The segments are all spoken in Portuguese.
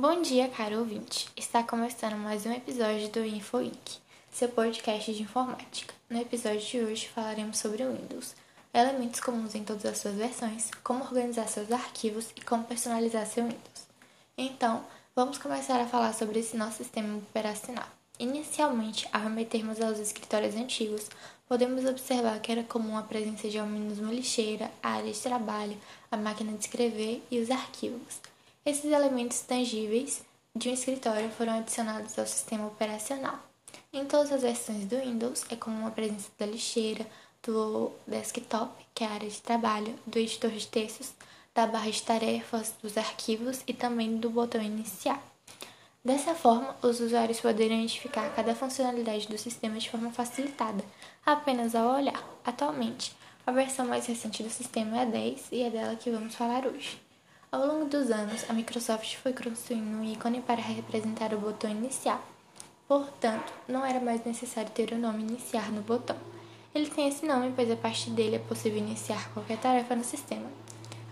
Bom dia, caro ouvinte! Está começando mais um episódio do InfoInc, seu podcast de informática. No episódio de hoje falaremos sobre o Windows, elementos comuns em todas as suas versões, como organizar seus arquivos e como personalizar seu Windows. Então, vamos começar a falar sobre esse nosso sistema operacional. Inicialmente, ao remetermos aos escritórios antigos, podemos observar que era comum a presença de ao menos uma lixeira, a área de trabalho, a máquina de escrever e os arquivos. Esses elementos tangíveis de um escritório foram adicionados ao sistema operacional. Em todas as versões do Windows, é comum a presença da lixeira, do desktop, que é a área de trabalho, do editor de textos, da barra de tarefas, dos arquivos e também do botão iniciar. Dessa forma, os usuários poderão identificar cada funcionalidade do sistema de forma facilitada, apenas ao olhar. Atualmente, a versão mais recente do sistema é a 10 e é dela que vamos falar hoje. Ao longo dos anos, a Microsoft foi construindo um ícone para representar o botão iniciar. Portanto, não era mais necessário ter o nome iniciar no botão. Ele tem esse nome pois a partir dele é possível iniciar qualquer tarefa no sistema.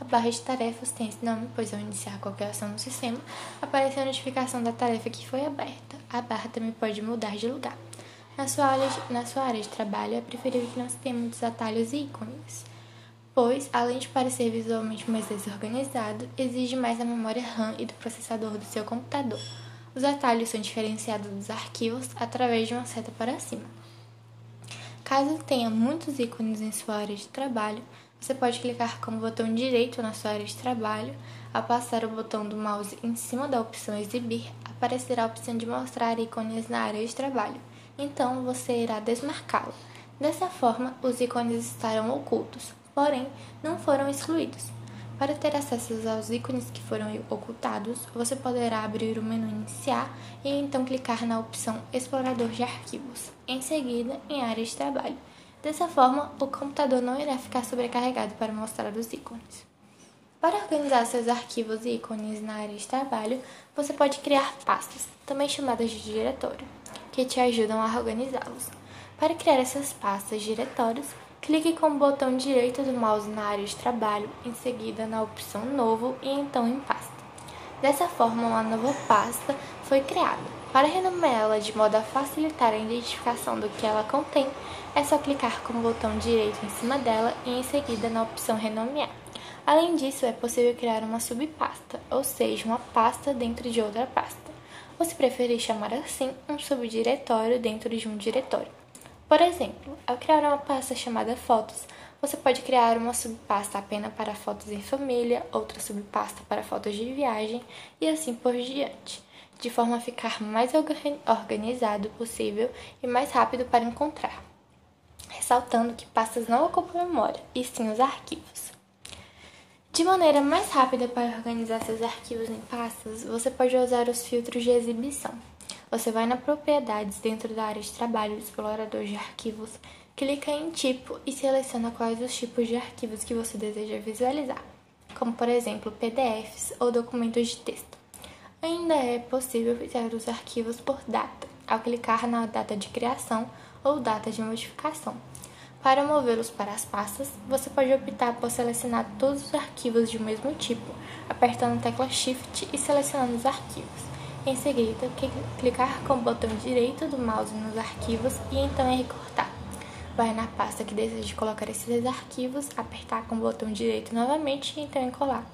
A barra de tarefas tem esse nome pois ao iniciar qualquer ação no sistema, aparece a notificação da tarefa que foi aberta. A barra também pode mudar de lugar. Na sua área de, na sua área de trabalho, é preferível que não se tenha muitos atalhos e ícones pois, além de parecer visualmente mais desorganizado, exige mais da memória RAM e do processador do seu computador. Os atalhos são diferenciados dos arquivos através de uma seta para cima. Caso tenha muitos ícones em sua área de trabalho, você pode clicar com o botão direito na sua área de trabalho. Ao passar o botão do mouse em cima da opção Exibir, aparecerá a opção de mostrar ícones na área de trabalho. Então, você irá desmarcá-lo. Dessa forma, os ícones estarão ocultos, porém não foram excluídos. Para ter acesso aos ícones que foram ocultados, você poderá abrir o menu Iniciar e então clicar na opção Explorador de Arquivos, em seguida em Área de Trabalho. Dessa forma, o computador não irá ficar sobrecarregado para mostrar os ícones. Para organizar seus arquivos e ícones na área de trabalho, você pode criar pastas, também chamadas de diretório, que te ajudam a organizá-los. Para criar essas pastas diretórios, Clique com o botão direito do mouse na área de trabalho, em seguida na opção Novo e então em Pasta. Dessa forma, uma nova pasta foi criada. Para renomeá-la de modo a facilitar a identificação do que ela contém, é só clicar com o botão direito em cima dela e em seguida na opção Renomear. Além disso, é possível criar uma subpasta, ou seja, uma pasta dentro de outra pasta. Ou se preferir chamar assim, um subdiretório dentro de um diretório. Por exemplo, ao criar uma pasta chamada Fotos, você pode criar uma subpasta apenas para fotos em família, outra subpasta para fotos de viagem e assim por diante, de forma a ficar mais organizado possível e mais rápido para encontrar. Ressaltando que pastas não ocupam memória, e sim os arquivos. De maneira mais rápida para organizar seus arquivos em pastas, você pode usar os filtros de exibição. Você vai na Propriedades dentro da área de trabalho do explorador de arquivos, clica em Tipo e seleciona quais os tipos de arquivos que você deseja visualizar, como por exemplo PDFs ou documentos de texto. Ainda é possível filtrar os arquivos por data, ao clicar na data de criação ou data de modificação. Para movê-los para as pastas, você pode optar por selecionar todos os arquivos de mesmo tipo, apertando a tecla Shift e selecionando os arquivos. Em seguida, clicar com o botão direito do mouse nos arquivos e então em recortar. Vai na pasta que deseja colocar esses arquivos, apertar com o botão direito novamente e então em colar.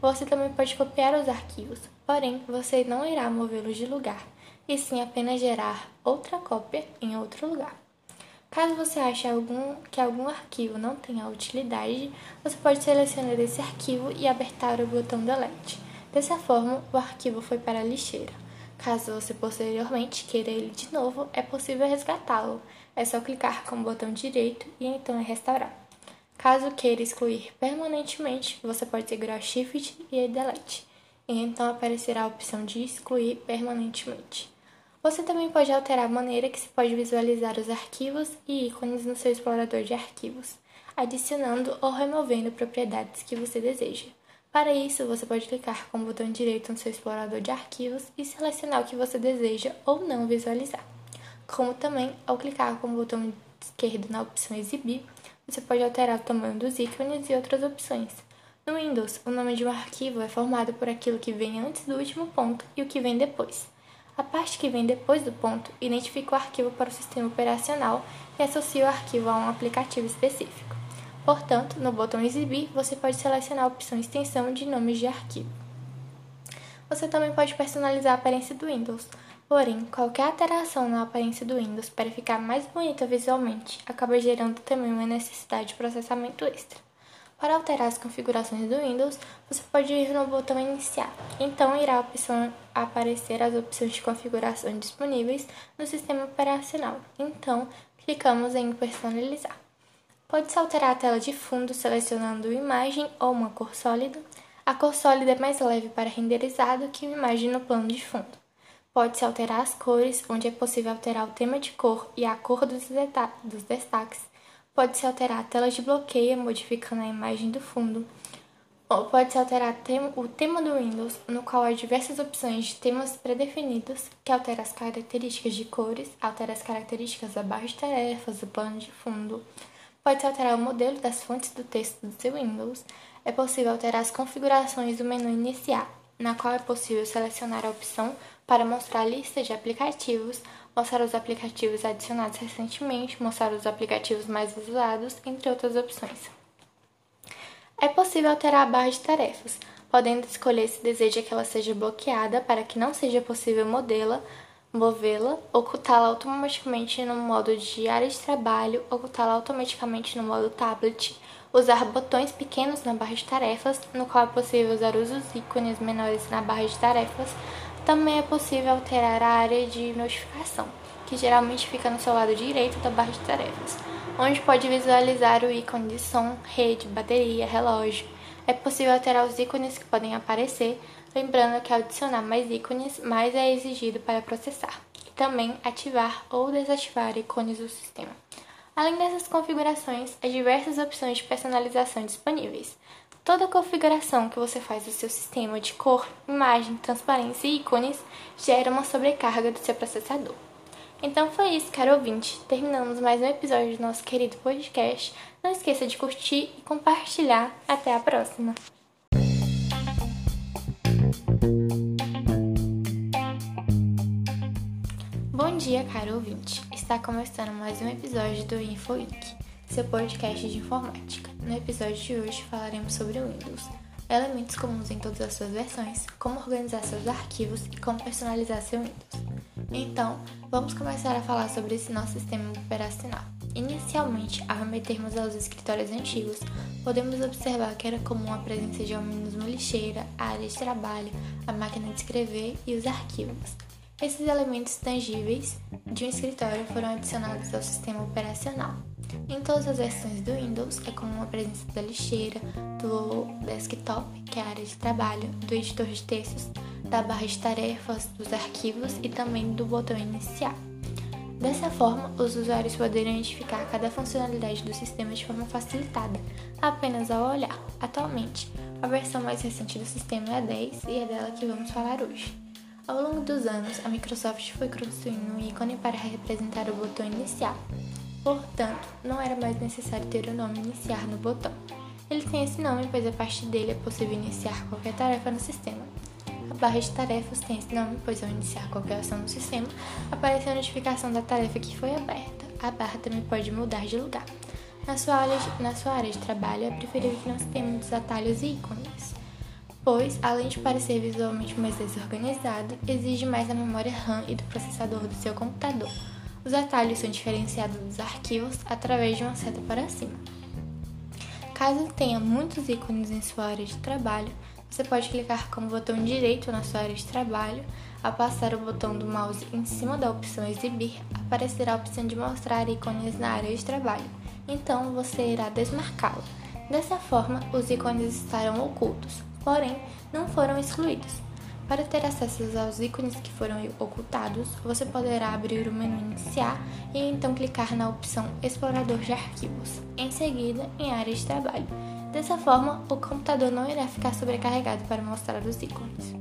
Você também pode copiar os arquivos, porém você não irá movê-los de lugar, e sim apenas gerar outra cópia em outro lugar. Caso você ache algum, que algum arquivo não tenha utilidade, você pode selecionar esse arquivo e apertar o botão Delete. Dessa forma, o arquivo foi para a lixeira. Caso você posteriormente queira ele de novo, é possível resgatá-lo. É só clicar com o botão direito e então é restaurar. Caso queira excluir permanentemente, você pode segurar Shift e Delete, e então aparecerá a opção de excluir permanentemente. Você também pode alterar a maneira que se pode visualizar os arquivos e ícones no seu explorador de arquivos, adicionando ou removendo propriedades que você deseja. Para isso, você pode clicar com o botão direito no seu explorador de arquivos e selecionar o que você deseja ou não visualizar. Como também, ao clicar com o botão esquerdo na opção Exibir, você pode alterar o tamanho dos ícones e outras opções. No Windows, o nome de um arquivo é formado por aquilo que vem antes do último ponto e o que vem depois. A parte que vem depois do ponto identifica o arquivo para o sistema operacional e associa o arquivo a um aplicativo específico. Portanto, no botão Exibir, você pode selecionar a opção Extensão de nomes de arquivo. Você também pode personalizar a aparência do Windows, porém, qualquer alteração na aparência do Windows para ficar mais bonita visualmente acaba gerando também uma necessidade de processamento extra. Para alterar as configurações do Windows, você pode ir no botão Iniciar. Então, irá aparecer as opções de configuração disponíveis no sistema operacional. Então, clicamos em Personalizar. Pode-se alterar a tela de fundo selecionando imagem ou uma cor sólida. A cor sólida é mais leve para renderizado que uma imagem no plano de fundo. Pode-se alterar as cores, onde é possível alterar o tema de cor e a cor dos, dos destaques Pode-se alterar a tela de bloqueio, modificando a imagem do fundo. Ou pode-se alterar o tema do Windows, no qual há diversas opções de temas pré-definidos, que altera as características de cores, altera as características da barra de tarefas, do plano de fundo. Pode-se alterar o modelo das fontes do texto do seu Windows. É possível alterar as configurações do menu iniciar, na qual é possível selecionar a opção para mostrar a lista de aplicativos mostrar os aplicativos adicionados recentemente, mostrar os aplicativos mais usados, entre outras opções. É possível alterar a barra de tarefas, podendo escolher se deseja que ela seja bloqueada para que não seja possível modela, movê-la, ocultá-la automaticamente no modo de área de trabalho, ocultá-la automaticamente no modo tablet, usar botões pequenos na barra de tarefas, no qual é possível usar os ícones menores na barra de tarefas, também é possível alterar a área de notificação, que geralmente fica no seu lado direito da barra de tarefas, onde pode visualizar o ícone de som, rede, bateria, relógio. É possível alterar os ícones que podem aparecer, lembrando que ao adicionar mais ícones, mais é exigido para processar, e também ativar ou desativar ícones do sistema. Além dessas configurações, há diversas opções de personalização disponíveis. Toda configuração que você faz do seu sistema de cor, imagem, transparência e ícones gera uma sobrecarga do seu processador. Então foi isso, caro ouvinte. Terminamos mais um episódio do nosso querido podcast. Não esqueça de curtir e compartilhar. Até a próxima! Bom dia, caro ouvinte. Está começando mais um episódio do InfoWeek seu podcast de informática. No episódio de hoje falaremos sobre o Windows, elementos comuns em todas as suas versões, como organizar seus arquivos e como personalizar seu Windows. Então, vamos começar a falar sobre esse nosso sistema operacional. Inicialmente, ao remetermos aos escritórios antigos, podemos observar que era comum a presença de ao menos uma lixeira, a área de trabalho, a máquina de escrever e os arquivos. Esses elementos tangíveis de um escritório foram adicionados ao sistema operacional. Em todas as versões do Windows é comum a presença da lixeira, do desktop, que é a área de trabalho, do editor de textos, da barra de tarefas, dos arquivos e também do botão iniciar. Dessa forma, os usuários poderão identificar cada funcionalidade do sistema de forma facilitada, apenas ao olhar. Atualmente, a versão mais recente do sistema é a 10 e é dela que vamos falar hoje. Ao longo dos anos, a Microsoft foi construindo um ícone para representar o botão iniciar, Portanto, não era mais necessário ter o nome iniciar no botão. Ele tem esse nome pois a partir dele é possível iniciar qualquer tarefa no sistema. A barra de tarefas tem esse nome pois ao iniciar qualquer ação no sistema, aparece a notificação da tarefa que foi aberta. A barra também pode mudar de lugar. Na sua, área de, na sua área de trabalho, é preferível que não se tenha muitos atalhos e ícones, pois, além de parecer visualmente mais desorganizado, exige mais da memória RAM e do processador do seu computador. Os atalhos são diferenciados dos arquivos através de uma seta para cima. Caso tenha muitos ícones em sua área de trabalho, você pode clicar com o botão direito na sua área de trabalho. Ao passar o botão do mouse em cima da opção Exibir, aparecerá a opção de mostrar ícones na área de trabalho. Então você irá desmarcá-lo. Dessa forma, os ícones estarão ocultos, porém não foram excluídos. Para ter acesso aos ícones que foram ocultados, você poderá abrir o menu Iniciar e então clicar na opção Explorador de Arquivos, em seguida em Área de Trabalho. Dessa forma, o computador não irá ficar sobrecarregado para mostrar os ícones.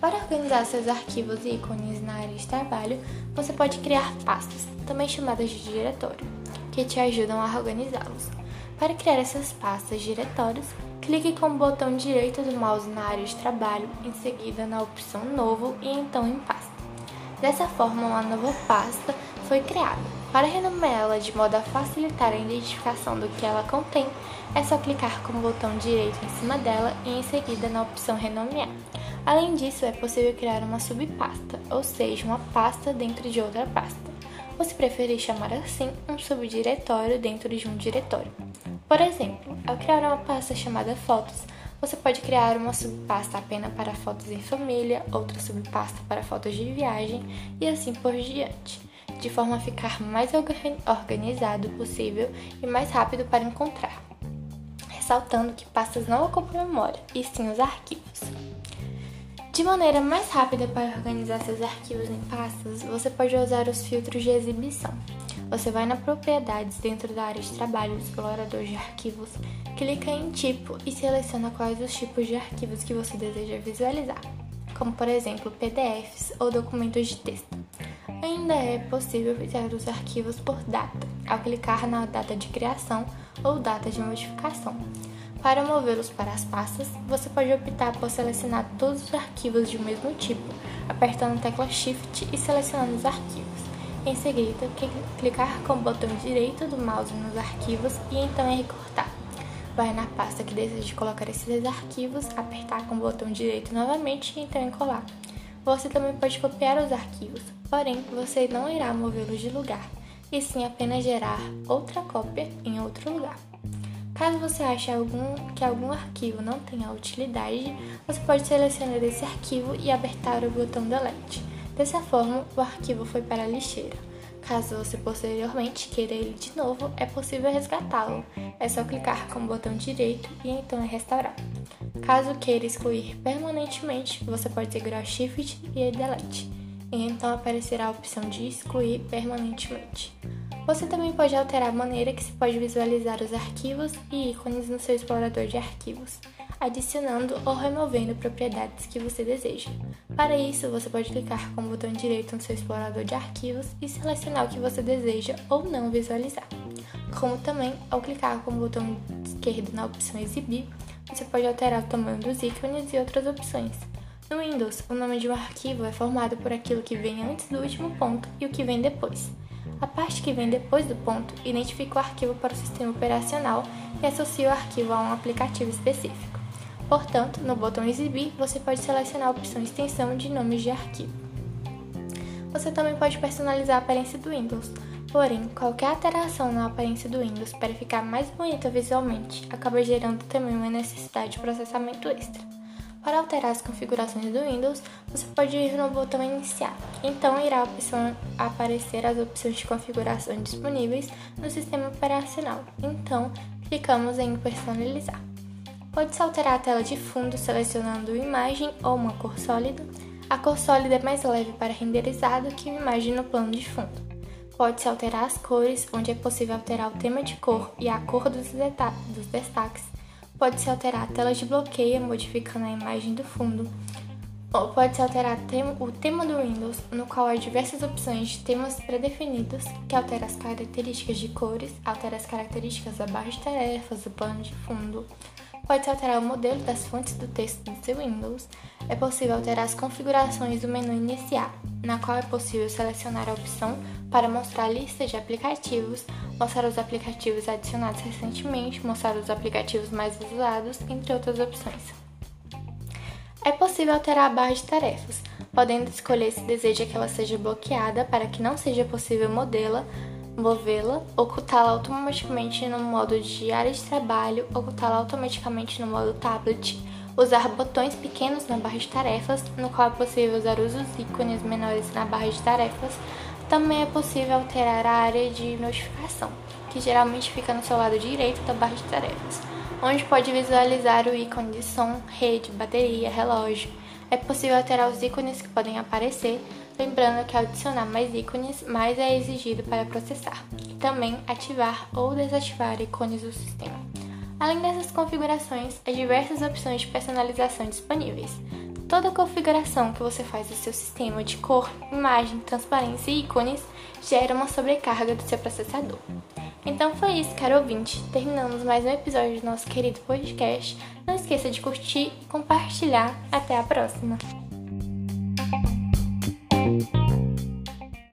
Para organizar seus arquivos e ícones na área de trabalho, você pode criar pastas, também chamadas de diretório, que te ajudam a organizá-los. Para criar essas pastas diretórios, clique com o botão direito do mouse na área de trabalho, em seguida na opção Novo e então em Pasta. Dessa forma, uma nova pasta foi criada. Para renomeá-la de modo a facilitar a identificação do que ela contém, é só clicar com o botão direito em cima dela e em seguida na opção Renomear. Além disso, é possível criar uma subpasta, ou seja, uma pasta dentro de outra pasta ou se preferir chamar assim, um subdiretório dentro de um diretório. Por exemplo, ao criar uma pasta chamada Fotos, você pode criar uma subpasta apenas para fotos em família, outra subpasta para fotos de viagem e assim por diante, de forma a ficar mais organizado possível e mais rápido para encontrar. Ressaltando que pastas não ocupam memória, e sim os arquivos. De maneira mais rápida para organizar seus arquivos em pastas, você pode usar os filtros de exibição. Você vai na Propriedades dentro da área de trabalho do explorador de arquivos, clica em Tipo e seleciona quais os tipos de arquivos que você deseja visualizar, como por exemplo PDFs ou documentos de texto. Ainda é possível filtrar os arquivos por data, ao clicar na data de criação ou data de modificação. Para movê-los para as pastas, você pode optar por selecionar todos os arquivos de um mesmo tipo, apertando a tecla Shift e selecionando os arquivos. Em seguida, clicar com o botão direito do mouse nos arquivos e então em recortar. Vai na pasta que deseja colocar esses arquivos, apertar com o botão direito novamente e então em colar. Você também pode copiar os arquivos, porém você não irá movê-los de lugar, e sim apenas gerar outra cópia em outro lugar. Caso você ache algum, que algum arquivo não tenha utilidade, você pode selecionar esse arquivo e apertar o botão Delete. Dessa forma, o arquivo foi para a lixeira. Caso você posteriormente queira ele de novo, é possível resgatá-lo. É só clicar com o botão direito e então é restaurar. Caso queira excluir permanentemente, você pode segurar Shift e Delete, e então aparecerá a opção de excluir permanentemente. Você também pode alterar a maneira que se pode visualizar os arquivos e ícones no seu explorador de arquivos, adicionando ou removendo propriedades que você deseja. Para isso, você pode clicar com o botão direito no seu explorador de arquivos e selecionar o que você deseja ou não visualizar. Como também, ao clicar com o botão esquerdo na opção Exibir, você pode alterar o tamanho dos ícones e outras opções. No Windows, o nome de um arquivo é formado por aquilo que vem antes do último ponto e o que vem depois. A parte que vem depois do ponto identifica o arquivo para o sistema operacional e associa o arquivo a um aplicativo específico. Portanto, no botão Exibir, você pode selecionar a opção Extensão de nomes de arquivo. Você também pode personalizar a aparência do Windows, porém, qualquer alteração na aparência do Windows para ficar mais bonita visualmente acaba gerando também uma necessidade de processamento extra. Para alterar as configurações do Windows, você pode ir no botão Iniciar. Então irá aparecer as opções de configuração disponíveis no sistema operacional. Então, clicamos em Personalizar. Pode-se alterar a tela de fundo selecionando imagem ou uma cor sólida. A cor sólida é mais leve para renderizado que uma imagem no plano de fundo. Pode-se alterar as cores, onde é possível alterar o tema de cor e a cor dos, dos destaques Pode-se alterar a tela de bloqueio, modificando a imagem do fundo. Ou pode-se alterar o tema do Windows, no qual há diversas opções de temas pré-definidos, que altera as características de cores, altera as características da barra de tarefas, do plano de fundo. Pode-se alterar o modelo das fontes do texto do seu Windows. É possível alterar as configurações do menu iniciar, na qual é possível selecionar a opção para mostrar a lista de aplicativos, mostrar os aplicativos adicionados recentemente, mostrar os aplicativos mais usados, entre outras opções. É possível alterar a barra de tarefas, podendo escolher se deseja que ela seja bloqueada para que não seja possível movê-la, movê-la, ocultá-la automaticamente no modo de área de trabalho, ocultá-la automaticamente no modo tablet, usar botões pequenos na barra de tarefas, no qual é possível usar os ícones menores na barra de tarefas. Também é possível alterar a área de notificação, que geralmente fica no seu lado direito da barra de tarefas, onde pode visualizar o ícone de som, rede, bateria, relógio. É possível alterar os ícones que podem aparecer, lembrando que adicionar mais ícones, mais é exigido para processar, e também ativar ou desativar ícones do sistema. Além dessas configurações, há diversas opções de personalização disponíveis. Toda configuração que você faz do seu sistema de cor, imagem, transparência e ícones gera uma sobrecarga do seu processador. Então foi isso, caro ouvinte. Terminamos mais um episódio do nosso querido podcast. Não esqueça de curtir e compartilhar. Até a próxima!